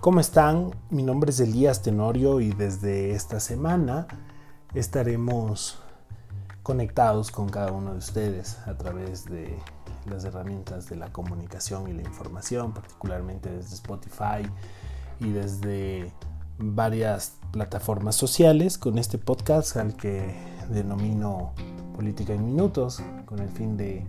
¿Cómo están? Mi nombre es Elías Tenorio y desde esta semana estaremos conectados con cada uno de ustedes a través de las herramientas de la comunicación y la información, particularmente desde Spotify y desde varias plataformas sociales con este podcast al que denomino Política en Minutos, con el fin de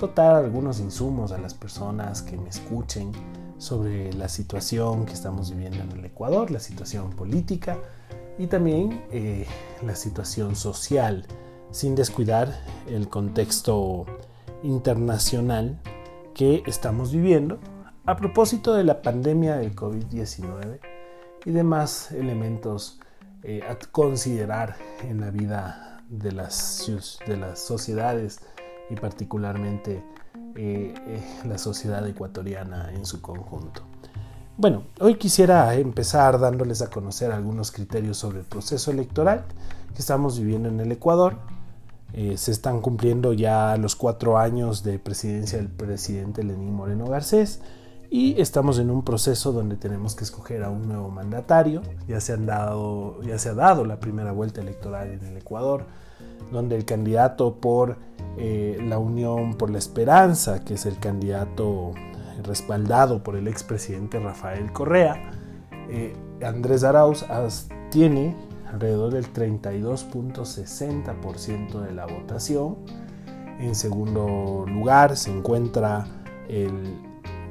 dotar algunos insumos a las personas que me escuchen sobre la situación que estamos viviendo en el Ecuador, la situación política y también eh, la situación social, sin descuidar el contexto internacional que estamos viviendo a propósito de la pandemia del COVID-19 y demás elementos eh, a considerar en la vida de las, de las sociedades y particularmente eh, eh, la sociedad ecuatoriana en su conjunto. Bueno, hoy quisiera empezar dándoles a conocer algunos criterios sobre el proceso electoral que estamos viviendo en el Ecuador. Eh, se están cumpliendo ya los cuatro años de presidencia del presidente Lenín Moreno Garcés y estamos en un proceso donde tenemos que escoger a un nuevo mandatario. Ya se, han dado, ya se ha dado la primera vuelta electoral en el Ecuador donde el candidato por eh, la Unión por la Esperanza, que es el candidato respaldado por el expresidente Rafael Correa, eh, Andrés Arauz tiene alrededor del 32.60% de la votación. En segundo lugar se encuentra el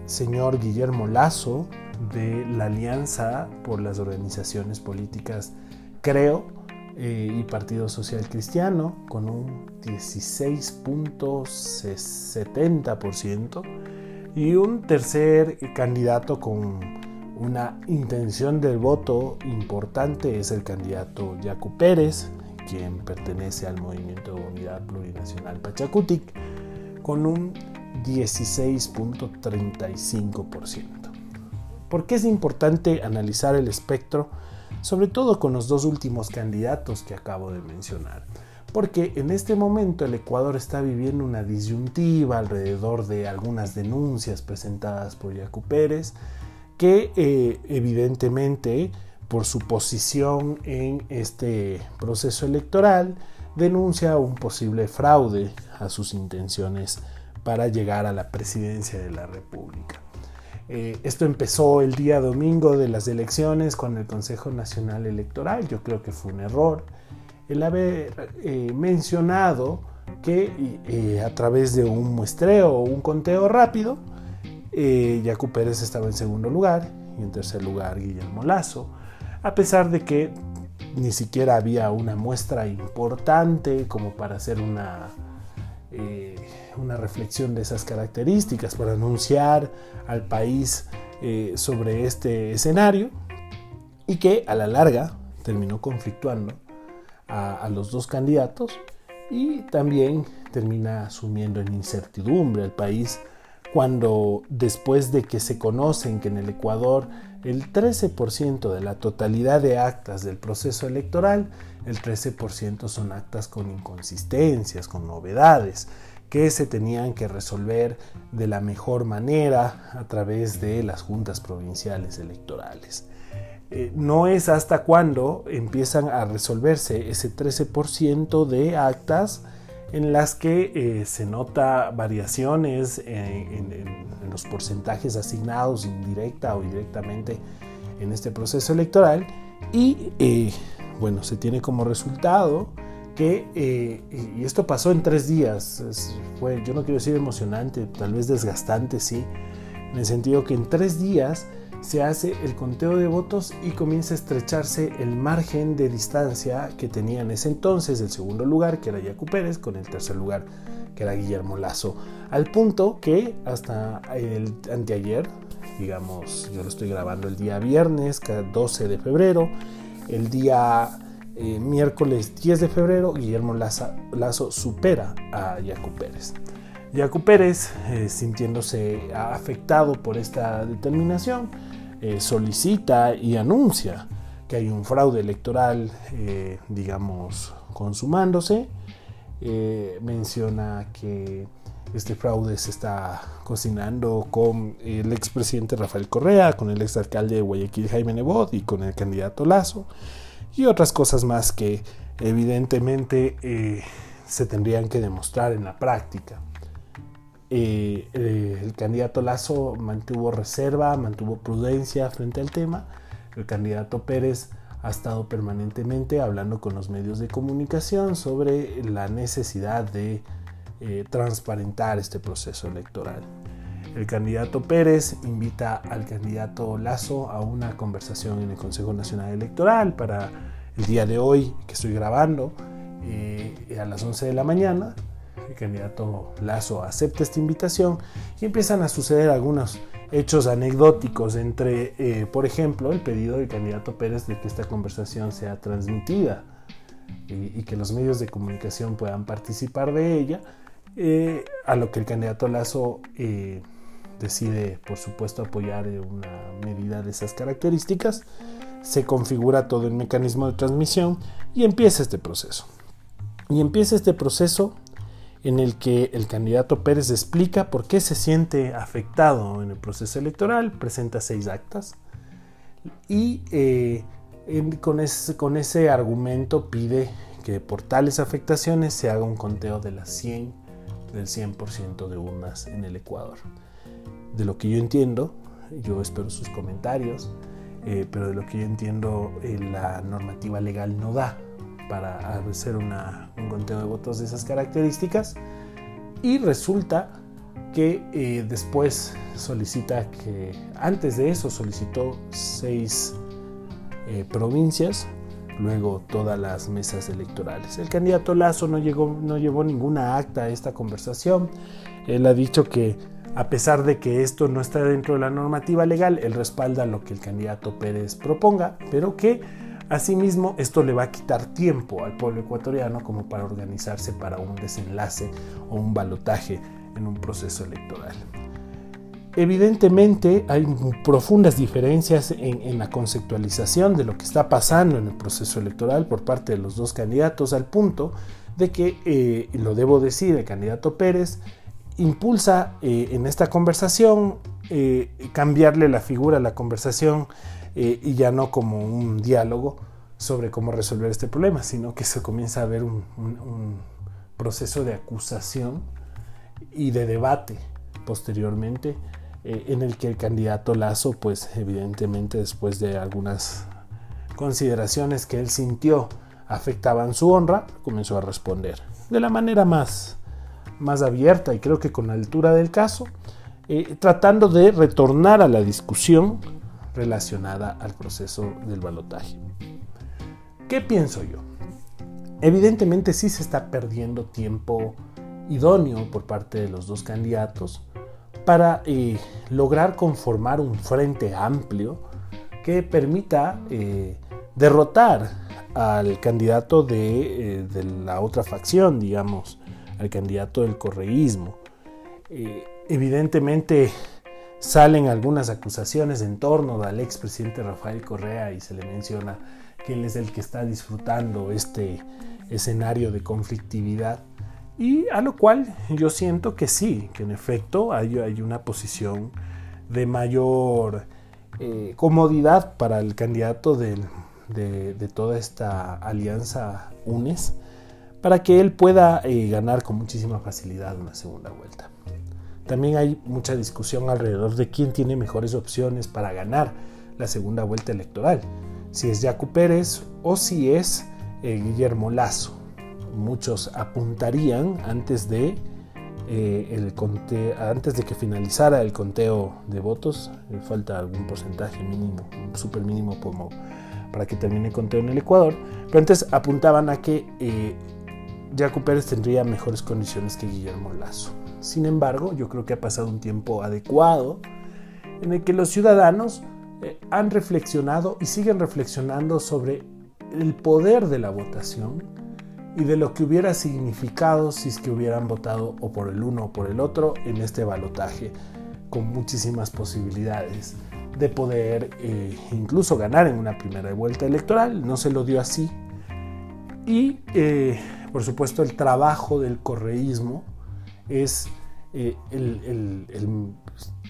señor Guillermo Lazo de la Alianza por las Organizaciones Políticas Creo, eh, y Partido Social Cristiano con un 16.70% y un tercer candidato con una intención del voto importante es el candidato Yacu Pérez, quien pertenece al Movimiento de Unidad Plurinacional Pachacutic, con un 16.35%. ¿Por qué es importante analizar el espectro? Sobre todo con los dos últimos candidatos que acabo de mencionar. Porque en este momento el Ecuador está viviendo una disyuntiva alrededor de algunas denuncias presentadas por Yacu Pérez, que eh, evidentemente por su posición en este proceso electoral denuncia un posible fraude a sus intenciones para llegar a la presidencia de la República. Eh, esto empezó el día domingo de las elecciones con el Consejo Nacional Electoral. Yo creo que fue un error el haber eh, mencionado que eh, a través de un muestreo o un conteo rápido, Yacu Pérez estaba en segundo lugar y en tercer lugar Guillermo Lazo, a pesar de que ni siquiera había una muestra importante como para hacer una una reflexión de esas características para anunciar al país eh, sobre este escenario y que a la larga terminó conflictuando a, los dos candidatos y también termina sumiendo en incertidumbre al país cuando después de que se conocen que en el Ecuador el 13% de la totalidad de actas del proceso electoral, el 13% son actas con inconsistencias, con novedades, que se tenían que resolver de la mejor manera a través de las juntas provinciales electorales. Eh, no es hasta cuando empiezan a resolverse ese 13% de actas en las que eh, se nota variaciones en, los porcentajes asignados indirecta o directamente en este proceso electoral y eh, bueno, se tiene como resultado que, eh, y esto pasó en tres días, fue, yo no quiero decir emocionante, tal vez desgastante, sí, en el sentido que en tres días se hace el conteo de votos y comienza a estrecharse el margen de distancia que tenía en ese entonces el segundo lugar, que era Yacu Pérez, con el tercer lugar, que era Guillermo Lazo. Al punto que hasta el anteayer, digamos, yo lo estoy grabando el día viernes, 12 de febrero, el día eh, miércoles 10 de febrero, Guillermo Lazo, supera a Yacu Pérez. Yacu Pérez, eh, sintiéndose afectado por esta determinación, eh, solicita y anuncia que hay un fraude electoral, digamos, consumándose. menciona que este fraude se está cocinando con el expresidente Rafael Correa, con el exalcalde de Guayaquil Jaime Nebot y con el candidato Lazo y otras cosas más que evidentemente eh, se tendrían que demostrar en la práctica. Eh, eh, el candidato Lazo mantuvo reserva, mantuvo prudencia frente al tema. El candidato Pérez ha estado permanentemente hablando con los medios de comunicación sobre la necesidad de transparentar este proceso electoral. El candidato Pérez invita al candidato Lazo a una conversación en el Consejo Nacional Electoral para el día de hoy que estoy grabando eh, a las 11 de la mañana. El candidato Lazo acepta esta invitación y empiezan a suceder algunos hechos anecdóticos entre, eh, por ejemplo, el pedido del candidato Pérez de que esta conversación sea transmitida y que los medios de comunicación puedan participar de ella eh, a lo que el candidato Lazo eh, decide, por supuesto, apoyar una medida de esas características, se configura todo el mecanismo de transmisión y empieza este proceso. Y empieza este proceso en el que el candidato Pérez explica por qué se siente afectado en el proceso electoral, presenta seis actas y eh, con, ese, con ese argumento pide que por tales afectaciones se haga un conteo de las 100 del 100% de urnas en el Ecuador. De lo que yo entiendo, yo espero sus comentarios, eh, pero de lo que yo entiendo eh, la normativa legal no da para hacer un conteo de votos de esas características y resulta que eh, después solicita que antes de eso solicitó seis provincias luego todas las mesas electorales. El candidato Lazo no, llegó, no llevó ninguna acta a esta conversación. Él ha dicho que a pesar de que esto no está dentro de la normativa legal, él respalda lo que el candidato Pérez proponga, pero que asimismo esto le va a quitar tiempo al pueblo ecuatoriano como para organizarse para un desenlace o un balotaje en un proceso electoral. Evidentemente hay profundas diferencias en, la conceptualización de lo que está pasando en el proceso electoral por parte de los dos candidatos al punto de que, eh, lo debo decir, el candidato Pérez impulsa eh, en esta conversación eh, cambiarle la figura a la conversación y ya no como un diálogo sobre cómo resolver este problema, sino que se comienza a ver un proceso de acusación y de debate posteriormente eh, en el que el candidato Lazo, pues evidentemente después de algunas consideraciones que él sintió afectaban su honra, comenzó a responder de la manera más, más abierta y creo que con la altura del caso, eh, tratando de retornar a la discusión relacionada al proceso del balotaje. ¿Qué pienso yo? Evidentemente sí se está perdiendo tiempo idóneo por parte de los dos candidatos para eh, lograr conformar un frente amplio que permita eh, derrotar al candidato de, la otra facción, digamos, al candidato del correísmo. evidentemente salen algunas acusaciones en torno al expresidente Rafael Correa y se le menciona que él es el que está disfrutando este escenario de conflictividad y a lo cual yo siento que sí, que en efecto hay, una posición de mayor eh, comodidad para el candidato de, toda esta alianza UNES, para que él pueda eh, ganar con muchísima facilidad una segunda vuelta. También hay mucha discusión alrededor de quién tiene mejores opciones para ganar la segunda vuelta electoral, si es Jaco Pérez o si es eh, Guillermo Lazo muchos apuntarían antes de, eh, el antes de que finalizara el conteo de votos, falta algún porcentaje mínimo, súper mínimo como para que termine el conteo en el Ecuador, pero antes apuntaban a que Jaco Pérez tendría mejores condiciones que Guillermo Lazo. Sin embargo, yo creo que ha pasado un tiempo adecuado en el que los ciudadanos eh, han reflexionado y siguen reflexionando sobre el poder de la votación y de lo que hubiera significado si es que hubieran votado o por el uno o por el otro en este balotaje, con muchísimas posibilidades de poder eh, incluso ganar en una primera vuelta electoral. No se lo dio así. Y eh, por supuesto el trabajo del correísmo es eh,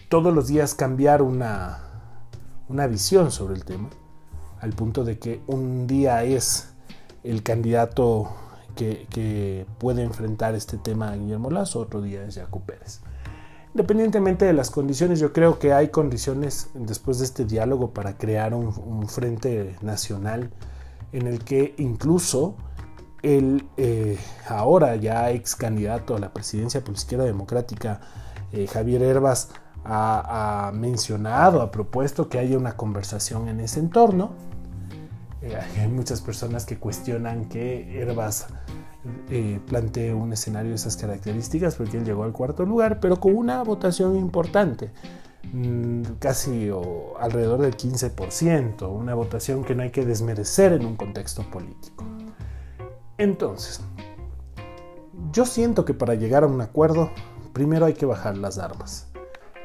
todos los días cambiar una, una visión sobre el tema, al punto de que un día es el candidato que, puede enfrentar este tema a Guillermo Lazo, otro día es Jaco Pérez. Independientemente de las condiciones, yo creo que hay condiciones después de este diálogo para crear un, frente nacional en el que incluso el eh, ahora ya ex candidato a la presidencia por la izquierda democrática, eh, Javier Herbas, ha, mencionado, ha propuesto que haya una conversación en ese entorno. Eh, hay muchas personas que cuestionan que Herbas plantee un escenario de esas características porque él llegó al cuarto lugar, pero con una votación importante, mm, casi alrededor del 15%, una votación que no hay que desmerecer en un contexto político. Entonces, yo siento que para llegar a un acuerdo, primero hay que bajar las armas.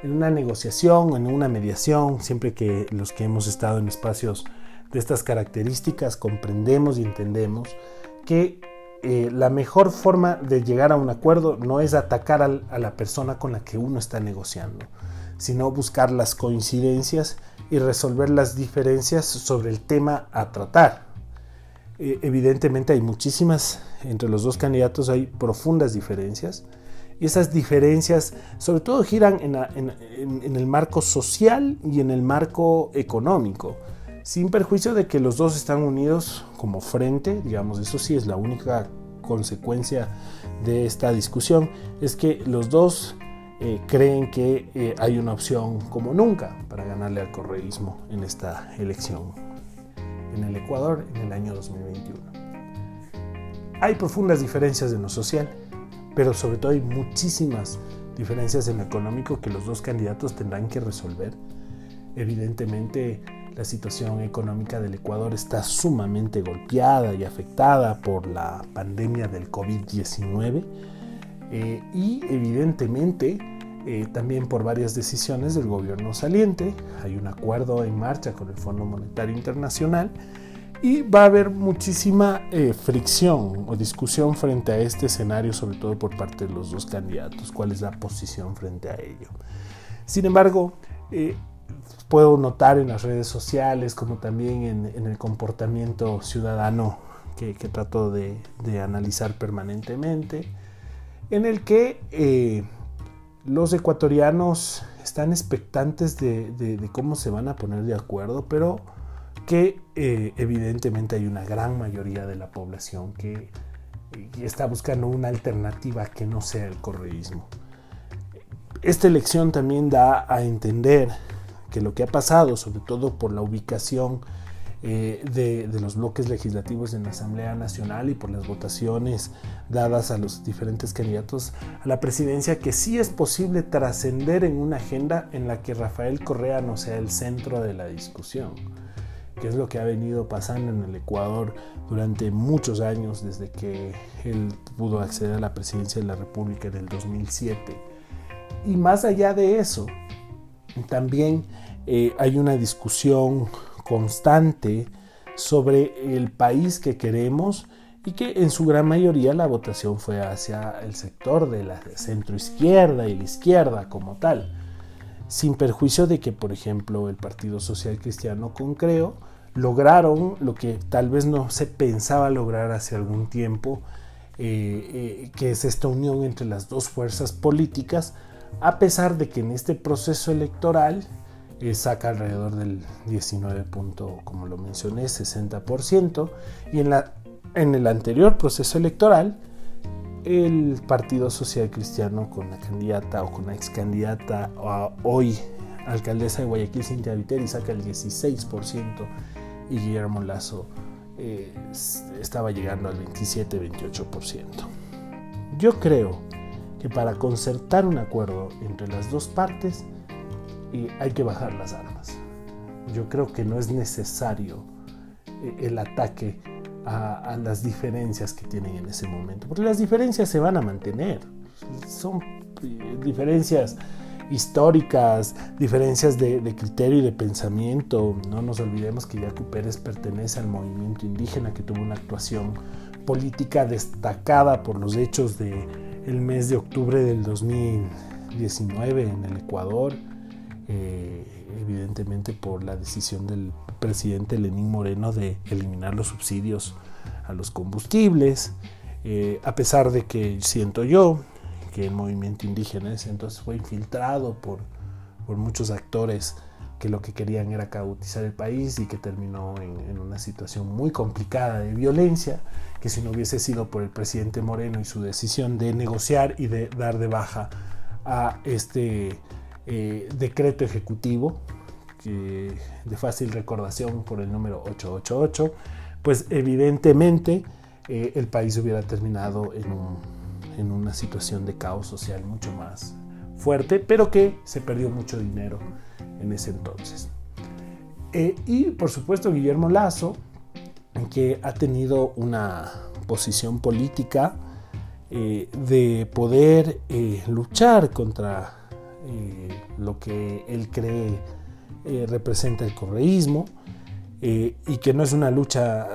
En una negociación, en una mediación, siempre que los que hemos estado en espacios de estas características comprendemos y entendemos que eh, la mejor forma de llegar a un acuerdo no es atacar a la persona con la que uno está negociando, sino buscar las coincidencias y resolver las diferencias sobre el tema a tratar. Eh, evidentemente hay muchísimas, entre los dos candidatos hay profundas diferencias, y esas diferencias sobre todo giran en el marco social y en el marco económico sin perjuicio de que los dos están unidos como frente, digamos, eso sí es la única consecuencia de esta discusión, es que los dos eh, creen que eh, hay una opción como nunca para ganarle al correísmo en esta elección en el Ecuador en el año 2021. Hay profundas diferencias en lo social, pero sobre todo hay muchísimas diferencias en lo económico que los dos candidatos tendrán que resolver. Evidentemente, la situación económica del Ecuador está sumamente golpeada y afectada por la pandemia del COVID-19 eh, y evidentemente eh, también por varias decisiones del gobierno saliente. Hay un acuerdo en marcha con el Fondo Monetario Internacional y va a haber muchísima eh, fricción o discusión frente a este escenario, sobre todo por parte de los dos candidatos, cuál es la posición frente a ello. Sin embargo, puedo notar en las redes sociales como también en, el comportamiento ciudadano que, trato de, analizar permanentemente, en el que eh, los ecuatorianos están expectantes de, cómo se van a poner de acuerdo, pero que eh, evidentemente hay una gran mayoría de la población que está buscando una alternativa que no sea el correísmo. Esta elección también da a entender que lo que ha pasado, sobre todo por la ubicación eh, de, los bloques legislativos en la Asamblea Nacional y por las votaciones dadas a los diferentes candidatos a la presidencia, que sí es posible trascender en una agenda en la que Rafael Correa no sea el centro de la discusión, que es lo que ha venido pasando en el Ecuador durante muchos años, desde que él pudo acceder a la presidencia de la República en el 2007. Y más allá de eso, también eh, hay una discusión constante sobre el país que queremos y que en su gran mayoría la votación fue hacia el sector de la centroizquierda y la izquierda como tal, sin perjuicio de que, por ejemplo, el Partido Social Cristiano con Creo lograron lo que tal vez no se pensaba lograr hace algún tiempo, eh, eh, que es esta unión entre las dos fuerzas políticas, a pesar de que en este proceso electoral eh, saca alrededor del 19. como lo mencioné, 60%, y en, la, en el anterior proceso electoral, el Partido Social Cristiano con la candidata o con la ex candidata hoy alcaldesa de Guayaquil, Cintia Viteri, saca el 16% y Guillermo Lazo eh, estaba llegando al 27-28%. Yo creo que para concertar un acuerdo entre las dos partes hay que bajar las armas. Yo creo que no es necesario eh, el ataque a, las diferencias que tienen en ese momento, porque las diferencias se van a mantener. Son eh, diferencias históricas, diferencias de, criterio y de pensamiento. No nos olvidemos que Yacu Pérez pertenece al movimiento indígena que tuvo una actuación política destacada por los hechos del el mes de octubre del 2000 19 en el Ecuador, eh, evidentemente por la decisión del presidente Lenín Moreno de eliminar los subsidios a los combustibles, eh, a pesar de que siento yo que el movimiento indígena entonces fue infiltrado por, por muchos actores que lo que querían era cautizar el país y que terminó en, una situación muy complicada de violencia, que si no hubiese sido por el presidente Moreno y su decisión de negociar y de dar de baja a este eh, decreto ejecutivo, que, de fácil recordación por el número 888, pues evidentemente eh, el país hubiera terminado en, una situación de caos social mucho más fuerte, pero que se perdió mucho dinero en ese entonces. Eh, y por supuesto Guillermo Lazo, que ha tenido una posición política eh, de poder eh, luchar contra lo que él cree representa el correísmo, y que no es una lucha,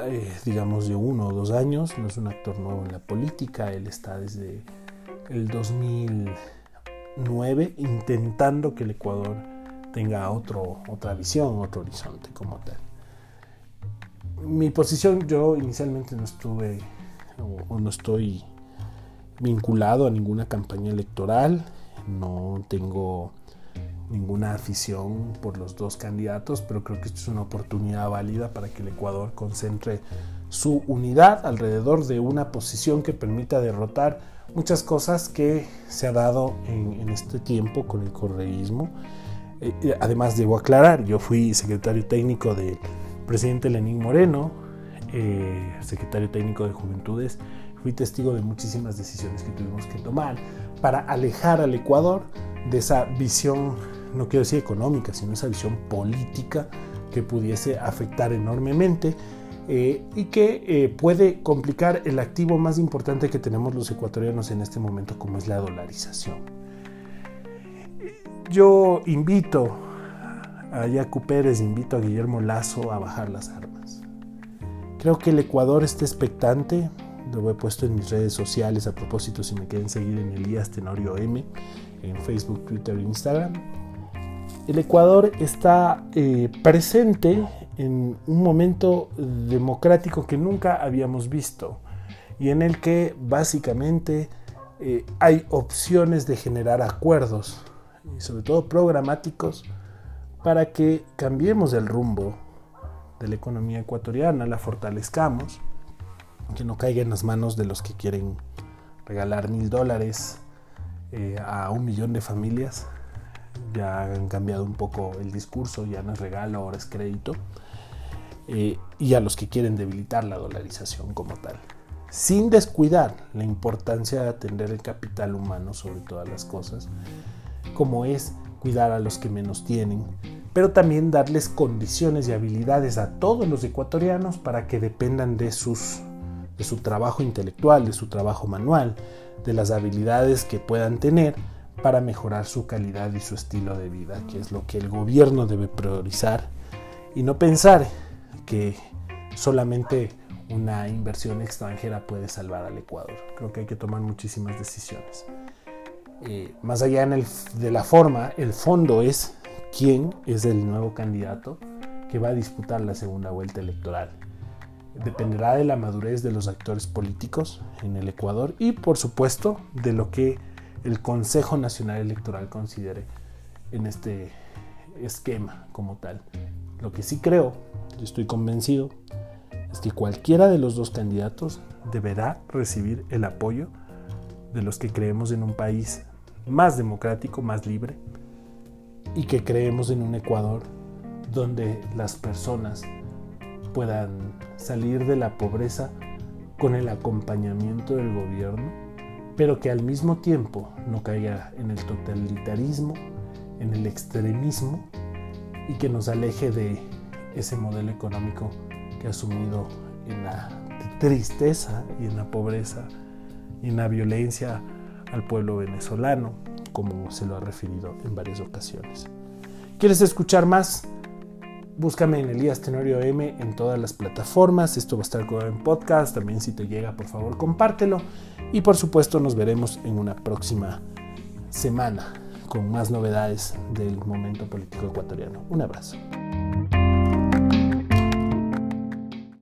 digamos, de uno o dos años, no es un actor nuevo en la política, él está desde el 2009 intentando que el Ecuador tenga otro, otra visión, otro horizonte como tal. Mi posición, yo inicialmente no estuve o, no estoy vinculado a ninguna campaña electoral, no tengo ninguna afición por los dos candidatos, pero creo que esto es una oportunidad válida para que el Ecuador concentre su unidad alrededor de una posición que permita derrotar muchas cosas que se ha dado en, este tiempo con el correísmo. Eh, además debo aclarar, yo fui secretario técnico del presidente Lenín Moreno, eh, secretario técnico de Juventudes, fui testigo de muchísimas decisiones que tuvimos que tomar para alejar al Ecuador de esa visión, no quiero decir económica, sino esa visión política que pudiese afectar enormemente eh, y que puede complicar el activo más importante que tenemos los ecuatorianos en este momento, como es la dolarización. Yo invito a Yacu Pérez, invito a Guillermo Lazo a bajar las armas. Creo que el Ecuador está expectante, lo he puesto en mis redes sociales a propósito si me quieren seguir en Elías Tenorio M, en Facebook, Twitter e Instagram. El Ecuador está eh, presente en un momento democrático que nunca habíamos visto y en el que básicamente eh, hay opciones de generar acuerdos y sobre todo programáticos para que cambiemos el rumbo de la economía ecuatoriana, la fortalezcamos, que no caiga en las manos de los que quieren regalar mil dólares eh, a un millón de familias. Ya han cambiado un poco el discurso, ya no es regalo, ahora es crédito. Eh, y a los que quieren debilitar la dolarización como tal, sin descuidar la importancia de atender el capital humano sobre todas las cosas como es cuidar a los que menos tienen, pero también darles condiciones y habilidades a todos los ecuatorianos para que dependan de, sus, de su trabajo intelectual, de su trabajo manual, de las habilidades que puedan tener para mejorar su calidad y su estilo de vida, que es lo que el gobierno debe priorizar y no pensar que solamente una inversión extranjera puede salvar al Ecuador. Creo que hay que tomar muchísimas decisiones. Eh, más allá de la forma, el fondo es quién es el nuevo candidato que va a disputar la segunda vuelta electoral. Dependerá de la madurez de los actores políticos en el Ecuador y por supuesto de lo que el Consejo Nacional Electoral considere en este esquema como tal. Lo que sí creo, y estoy convencido, es que cualquiera de los dos candidatos deberá recibir el apoyo de los que creemos en un país más democrático, más libre, y que creemos en un Ecuador donde las personas puedan salir de la pobreza con el acompañamiento del gobierno, pero que al mismo tiempo no caiga en el totalitarismo, en el extremismo y que nos aleje de ese modelo económico que ha sumido en la tristeza y en la pobreza y en la violencia al pueblo venezolano, como se lo ha referido en varias ocasiones. ¿Quieres escuchar más? Búscame en Elías Tenorio M en todas las plataformas. Esto va a estar grabado en podcast. También si te llega, por favor, compártelo. Y por supuesto nos veremos en una próxima semana. con más novedades del momento político ecuatoriano. Un abrazo.